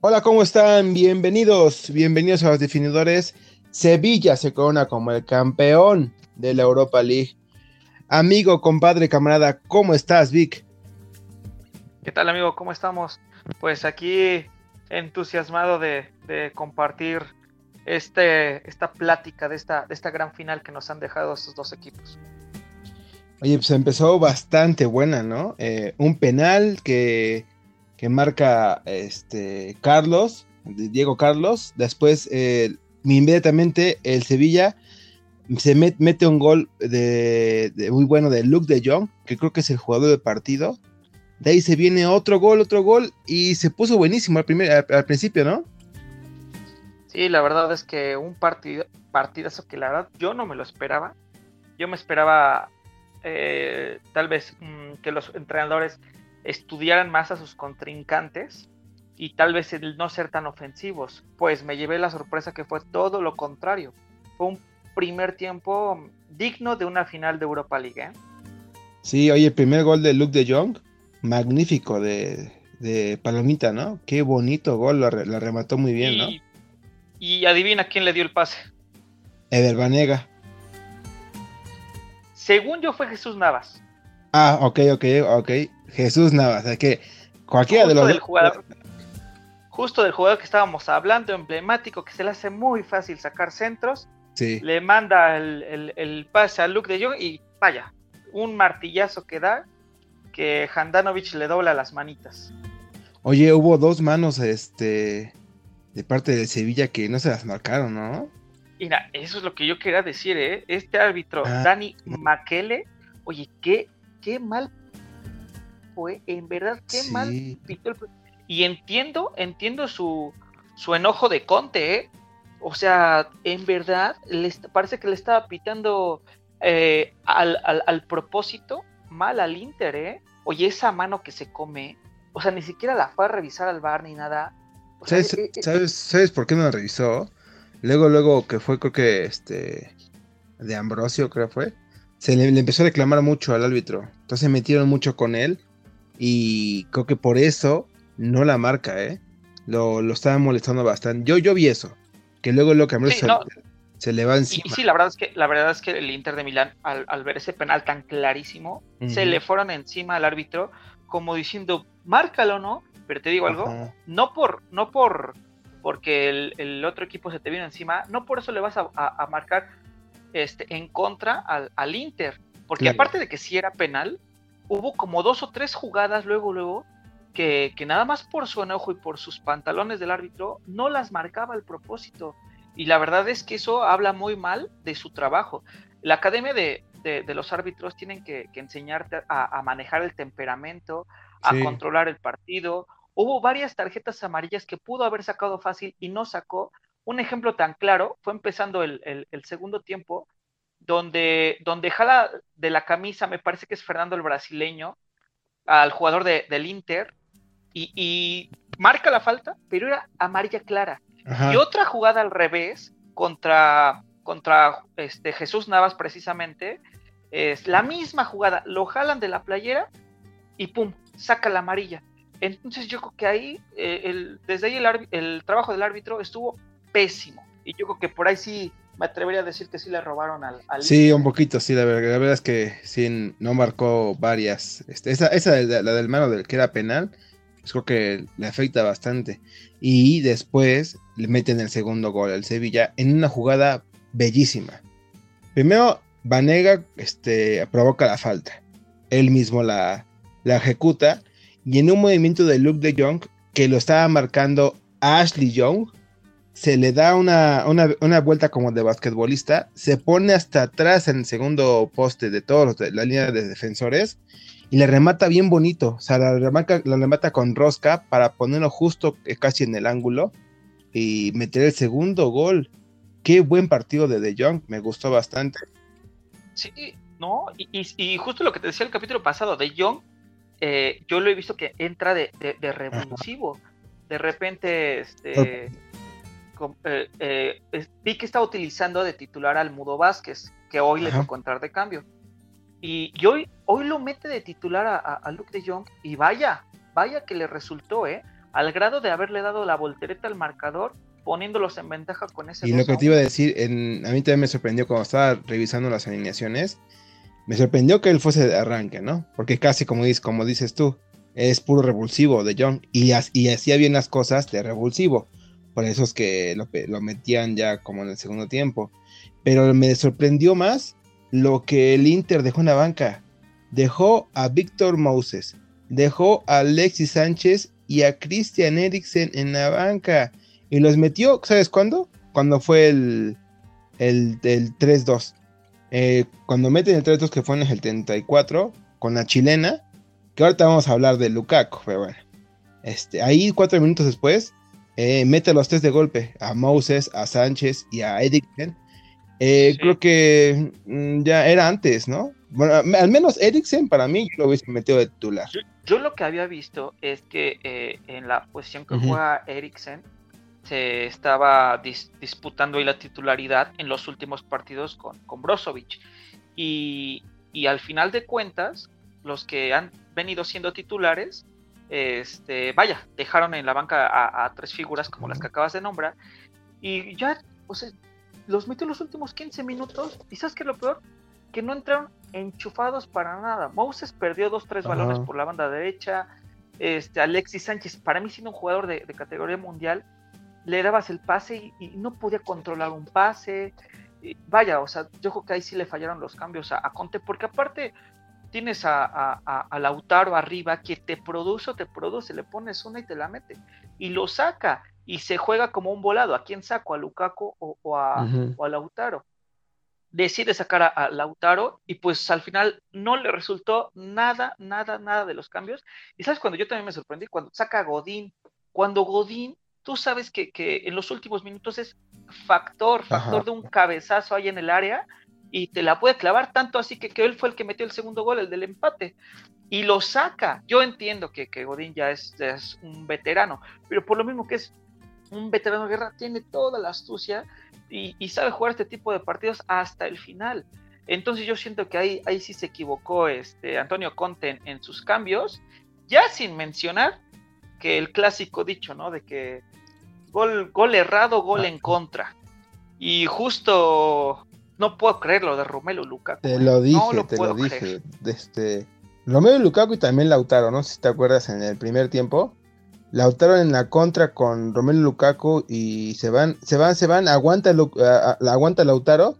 Hola, ¿cómo están? Bienvenidos, bienvenidos a los definidores. Sevilla se corona como el campeón de la Europa League. Amigo, compadre, camarada, ¿cómo estás, Vic? ¿Qué tal, amigo? ¿Cómo estamos? Pues aquí entusiasmado de, compartir este, esta plática de esta, de esta gran final que nos han dejado estos dos equipos. Oye, pues empezó bastante buena, ¿no? Eh, un penal que que marca este Carlos, Diego Carlos. Después, eh, inmediatamente, el Sevilla se mete un gol de, muy bueno de Luke de Jong, que creo que es el jugador del partido. De ahí se viene otro gol, otro gol, y se puso buenísimo al, principio, ¿no? Sí, la verdad es que un partido, partidazo que la verdad yo no me lo esperaba. Yo me esperaba eh, tal vez mm, que los entrenadores estudiaran más a sus contrincantes y tal vez el no ser tan ofensivos. Pues me llevé la sorpresa que fue todo lo contrario. Fue un primer tiempo digno de una final de Europa League. ¿eh? Sí, oye, el primer gol de Luke de Jong, magnífico de, Palomita, ¿no? Qué bonito gol, lo, remató muy bien, ¿no? Y adivina quién le dio el pase. Eder Banega. Según yo fue Jesús Navas. Ah, ok, ok, ok. Jesús Navas, es que cualquiera de los del jugador, justo del jugador que estábamos hablando, emblemático, que se le hace muy fácil sacar centros, sí. le manda el, pase a Luke de Jong y vaya, un martillazo que da que Handanovic le dobla las manitas. Oye, hubo dos manos este de parte de Sevilla que no se las marcaron, ¿no? Mira, eso es lo que yo quería decir, ¿eh? Este árbitro, ah, Dani Makele, oye, qué, qué mal en verdad, qué mal Y entiendo, entiendo su, su enojo de Conte, ¿eh? O sea, en verdad, les, parece que le estaba pitando eh, al, propósito mal al Inter, ¿eh? Oye, esa mano que se come, o sea, ni siquiera la fue a revisar al bar ni nada. ¿Sabes, eh, ¿sabes, por qué no la revisó? Luego, luego que fue, creo que este, de Ambrosio, creo que fue, se le, le, empezó a reclamar mucho al árbitro. Entonces metieron mucho con él y creo que por eso no la marca, ¿eh? Lo, lo estaba molestando bastante. Yo, yo vi eso. Que luego lo que se, le va encima. Y, sí, la verdad es que, la verdad es que el Inter de Milán, al, ver ese penal tan clarísimo, se le fueron encima al árbitro, como diciendo, márcalo, ¿no? Pero te digo algo, no por, no por porque el, otro equipo se te vino encima, no por eso le vas a, marcar este, en contra al, al Inter. Porque aparte de que sí era penal, hubo como dos o tres jugadas luego, luego, que, nada más por su enojo y por sus pantalones del árbitro no las marcaba el propósito. Y la verdad es que eso habla muy mal de su trabajo. La academia de, los árbitros tienen que, enseñarte a, manejar el temperamento, a controlar el partido. Hubo varias tarjetas amarillas que pudo haber sacado fácil y no sacó. Un ejemplo tan claro fue empezando el, el segundo tiempo donde, donde jala de la camisa, me parece que es Fernando el brasileño, al jugador del Inter, y, marca la falta, pero era amarilla clara. Y otra jugada al revés, contra, contra este, Jesús Navas precisamente, es la misma jugada, lo jalan de la playera y pum, saca la amarilla. Entonces yo creo que ahí, eh, el, desde ahí el, el trabajo del árbitro estuvo pésimo. Y yo creo que por ahí sí me atrevería a decir que sí le robaron al. sí, un poquito, sí, la verdad, la verdad es que sí, no marcó varias. Este, esa, esa la del mano del que era penal, pues creo que le afecta bastante. Y después le meten el segundo gol al Sevilla en una jugada bellísima. Primero, Vanega este, provoca la falta. Él mismo la, la ejecuta. Y en un movimiento de Luke de Jong, que lo estaba marcando Ashley Young, se le da una, vuelta como de basquetbolista, se pone hasta atrás en el segundo poste de todos los la línea de defensores y le remata bien bonito, o sea, la remata, la remata con rosca para ponerlo justo eh, casi en el ángulo y meter el segundo gol. Qué buen partido de De Jong, me gustó bastante. Sí, no, y, justo lo que te decía el capítulo pasado, De Jong, eh, yo lo he visto que entra de, de, revulsivo. De repente, este, eh, eh, vi que estaba utilizando de titular al Mudo Vázquez, que hoy le tocó entrar de cambio. Y, hoy, hoy lo mete de titular a, Luke de Jong y vaya, vaya que le resultó, ¿eh? al grado de haberle dado la voltereta al marcador, poniéndolos en ventaja con ese. Y lo que te iba a decir, en, a mí también me sorprendió cuando estaba revisando las alineaciones, me sorprendió que él fuese de arranque, ¿no? Porque casi como dices, como dices tú, es puro revulsivo de John y, y hacía bien las cosas de revulsivo. Por eso es que lo, metían ya como en el segundo tiempo. Pero me sorprendió más lo que el Inter dejó en la banca. Dejó a Víctor Moses, dejó a Alexis Sánchez y a Christian Eriksen en la banca. Y los metió, ¿sabes cuándo? Cuando fue el, el, 3-2. Eh, cuando meten el 3-2 que fue en el 74, con la chilena, que ahorita vamos a hablar de Lukaku, pero bueno. Este, ahí cuatro minutos después, eh, mete los tres de golpe, a Moses, a Sánchez y a Eriksen. Eh, creo que mm, ya era antes, ¿no? Bueno, al menos Eriksen para mí yo lo hubiese metido de titular. Yo, lo que había visto es que eh, en la posición que juega Eriksen se estaba disputando ahí la titularidad en los últimos partidos con, con Brozovic. Y, al final de cuentas, los que han venido siendo titulares, este, vaya, dejaron en la banca a, tres figuras como las que acabas de nombrar. Y ya, o sea, los metió los últimos 15 minutos. ¿Y sabes qué es lo peor? Que no entraron enchufados para nada. Moses perdió dos, tres balones por la banda derecha. Este, Alexis Sánchez, para mí siendo un jugador de, categoría mundial, le dabas el pase y, no podía controlar un pase. vaya, o sea, yo creo que ahí sí le fallaron los cambios a, Conte, porque aparte tienes a, a, Lautaro arriba que te produce, te produce, le pones una y te la mete. Y lo saca y se juega como un volado. ¿A quién saco? ¿A Lukaku o, a, Lautaro? Decide sacar a, Lautaro y pues al final no le resultó nada, nada, nada de los cambios. Y sabes cuando yo también me sorprendí, cuando saca a Godín, cuando Godín, tú sabes que, en los últimos minutos es factor, factor de un cabezazo ahí en el área y te la puede clavar tanto así que, que él fue el que metió el segundo gol, el del empate y lo saca. Yo entiendo que, que Godín ya es, ya es, un veterano, pero por lo mismo que es un veterano de guerra tiene toda la astucia y, sabe jugar este tipo de partidos hasta el final. Entonces yo siento que ahí, ahí sí se equivocó este Antonio Conte en, sus cambios, ya sin mencionar que el clásico dicho, ¿no? De que gol, gol errado, gol en contra. Y justo no puedo creerlo de Romelu Lukaku. Te lo dije, te lo dije. Este, Romelu Lukaku y también Lautaro, ¿no? Si te acuerdas en el primer tiempo, Lautaro en la contra con Romelu Lukaku y se van, se van, se van, aguanta, aguanta Lautaro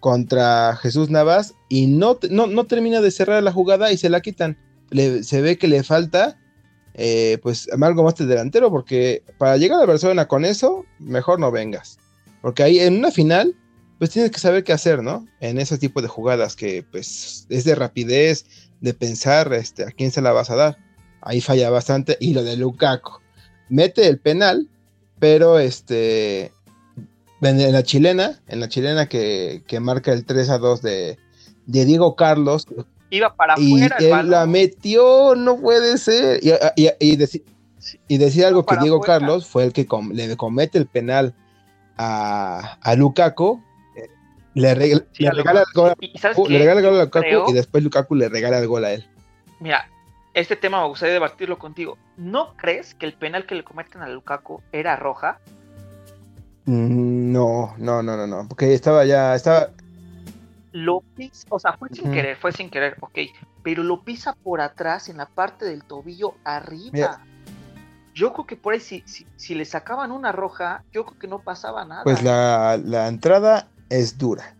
contra Jesús Navas y no, no, termina de cerrar la jugada y se la quitan. se ve que le falta eh, pues algo más de delantero porque para llegar a Barcelona con eso, mejor no vengas. Porque ahí en una final, pues tienes que saber qué hacer, ¿no? En ese tipo de jugadas que pues es de rapidez, de pensar este, a quién se la vas a dar ahí falla bastante. Y lo de Lukaku, mete el penal, pero este, en la chilena, en la chilena que, marca el 3 a 2 de, Diego Carlos. Iba para y él la metió, no puede ser. Y, y, decía algo que Diego Carlos fue el que le comete el penal a, a Lukaku. Le, regala, el gol, le regala el gol a Lukaku y después Lukaku le regala el gol a él. Mira, este tema me gustaría debatirlo contigo. ¿No crees que el penal que le cometen a Lukaku era roja? Mm, no, no, no, no, no, porque estaba ya, estaba... Lo pisa, o sea, fue sin querer, fue sin querer, ok, pero lo pisa por atrás, en la parte del tobillo arriba. Yo creo que por ahí, si, si, le sacaban una roja, yo creo que no pasaba nada. Pues la, la entrada es dura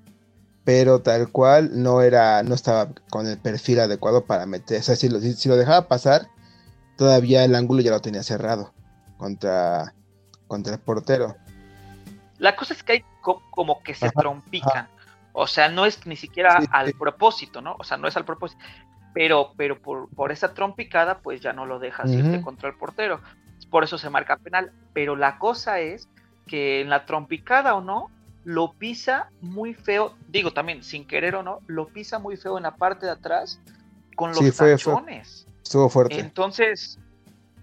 pero tal cual no era, no estaba con el perfil adecuado para meter. O sea, si lo, si, lo dejaba pasar, todavía el ángulo ya lo tenía cerrado contra, contra el portero. La cosa es que hay como que se trompican. O sea, no es ni siquiera al propósito, ¿no? O sea, no es al propósito. Pero, pero por, por esa trompicada, pues ya no lo dejas irte contra el portero. Por eso se marca penal. Pero la cosa es que en la trompicada o no, lo pisa muy feo, digo también, sin querer o no, lo pisa muy feo en la parte de atrás con los sí, Estuvo fuerte. Entonces,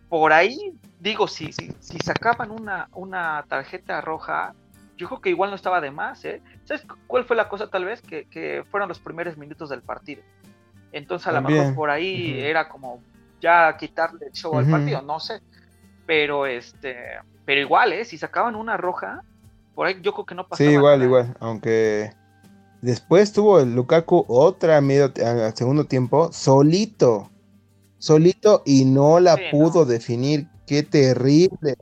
por ahí, digo, si, si, si sacaban una, una tarjeta roja, yo creo que igual no estaba de más, ¿eh? ¿Sabes cuál fue la cosa tal vez? Que, fueron los primeros minutos del partido. Entonces a lo mejor por ahí era como ya quitarle el show al partido, no sé. pero este, pero igual, ¿eh? Si sacaban una roja, por ahí yo creo que no pasaba. Sí, igual, igual, aunque después tuvo el Lukaku otra medio al segundo tiempo, solito, solito y no la pudo definir. Qué terrible.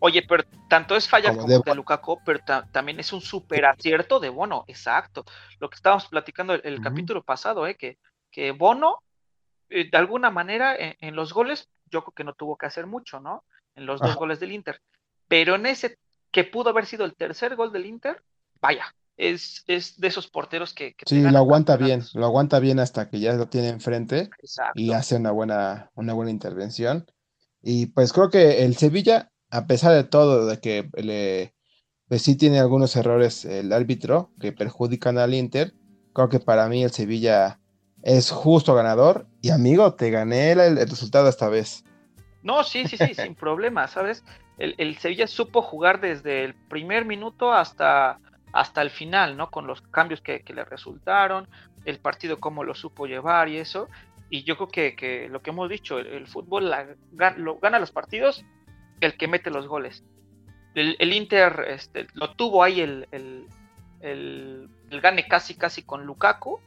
Oye, pero tanto es falla como, de, Lukaku, pero también es un super acierto de Bono, exacto. Lo que estábamos platicando el, capítulo pasado, ¿eh? que, que Bono, eh, de alguna manera, en, los goles, yo creo que no tuvo que hacer mucho, ¿no? En los dos goles del Inter. Pero en ese que pudo haber sido el tercer gol del Inter, vaya, es, es de esos porteros que... sí, lo aguanta bien, lo aguanta bien hasta que ya lo tiene enfrente y hace una buena, una buena intervención. Y pues creo que el Sevilla a pesar de todo, de que le, pues sí tiene algunos errores el árbitro que perjudican al Inter, creo que para mí el Sevilla es justo ganador. Y amigo, te gané el, resultado esta vez. No, sí, sí, sí, sin problema, ¿sabes? El, Sevilla supo jugar desde el primer minuto hasta, hasta el final, ¿no? Con los cambios que, le resultaron, el partido cómo lo supo llevar y eso. Y yo creo que, lo que hemos dicho, el, fútbol lo, gana los partidos el que mete los goles. El, Inter este, lo tuvo ahí el, el, gane casi casi con Lukaku,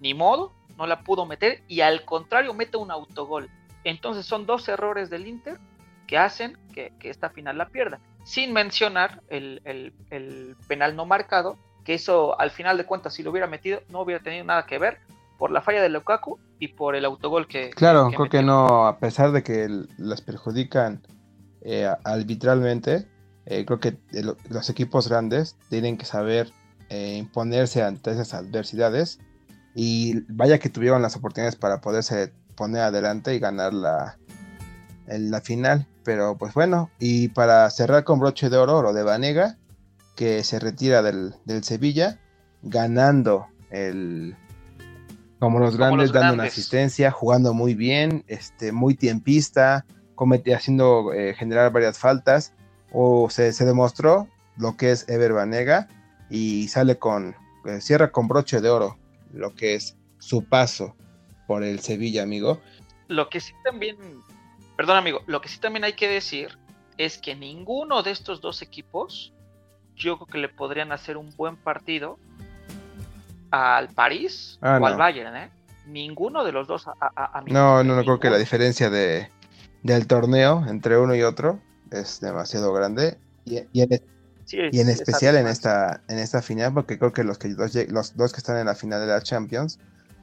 ni modo, no la pudo meter y al contrario mete un autogol. Entonces son dos errores del Inter que hacen que, esta final la pierda. Sin mencionar el, el, penal no marcado, que eso al final de cuentas si lo hubiera metido no hubiera tenido nada que ver por la falla de Lukaku y por el autogol que... Claro, creo que no, a pesar de que las perjudican eh, arbitralmente, eh, creo que los equipos grandes tienen que saber eh, imponerse ante esas adversidades y vaya que tuvieron las oportunidades para poderse poner adelante y ganar la, la final. Pero pues bueno, y para cerrar con broche de oro, o de Vanega, que se retira del, Sevilla, ganando el, como los grandes, dando una asistencia, jugando muy bien, este, muy tiempista, haciendo eh, generar varias faltas, o se, demostró lo que es Ever Banega y sale con, eh, cierra con broche de oro lo que es su paso por el Sevilla, amigo. Lo que sí también, perdón amigo, lo que sí también hay que decir es que ninguno de estos dos equipos, yo creo que le podrían hacer un buen partido al París ah, o al Bayern, ¿eh? Ninguno de los dos a, No, no, no creo que la diferencia de, del torneo entre uno y otro es demasiado grande y, en, especial en esta, en esta final porque creo que los, que los dos que están en la final de la Champions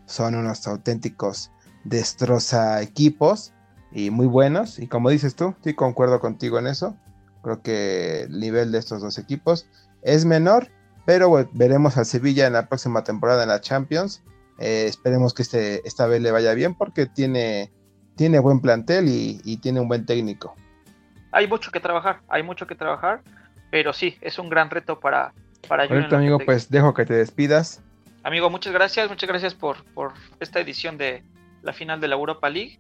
son unos auténticos destroza equipos y muy buenos y como dices tú, sí concuerdo contigo en eso, creo que el nivel de estos dos equipos es menor, pero veremos al Sevilla en la próxima temporada en la Champions. Eh, esperemos que este, esta vez le vaya bien porque tiene tiene buen plantel y, tiene un buen técnico. Hay mucho que trabajar, hay mucho que trabajar, pero sí, es un gran reto para, para Ahorita, amigo, pues dejo que te despidas. Amigo, muchas gracias, muchas gracias por, por esta edición de la final de la Europa League.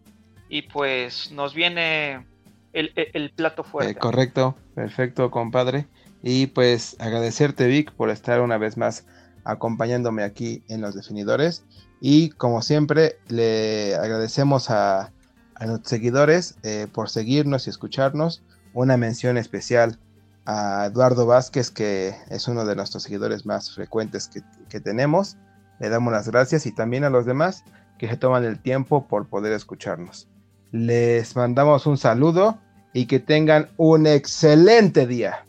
Y pues nos viene el, plato fuerte. Eh, correcto, perfecto, compadre. Y pues agradecerte, Vic, por estar una vez más acompañándome aquí en los definidores. Y como siempre, le agradecemos a a nuestros seguidores eh, por seguirnos y escucharnos. Una mención especial a Eduardo Vázquez, que es uno de nuestros seguidores más frecuentes que, tenemos. Le damos las gracias y también a los demás que se toman el tiempo por poder escucharnos. Les mandamos un saludo y que tengan un excelente día.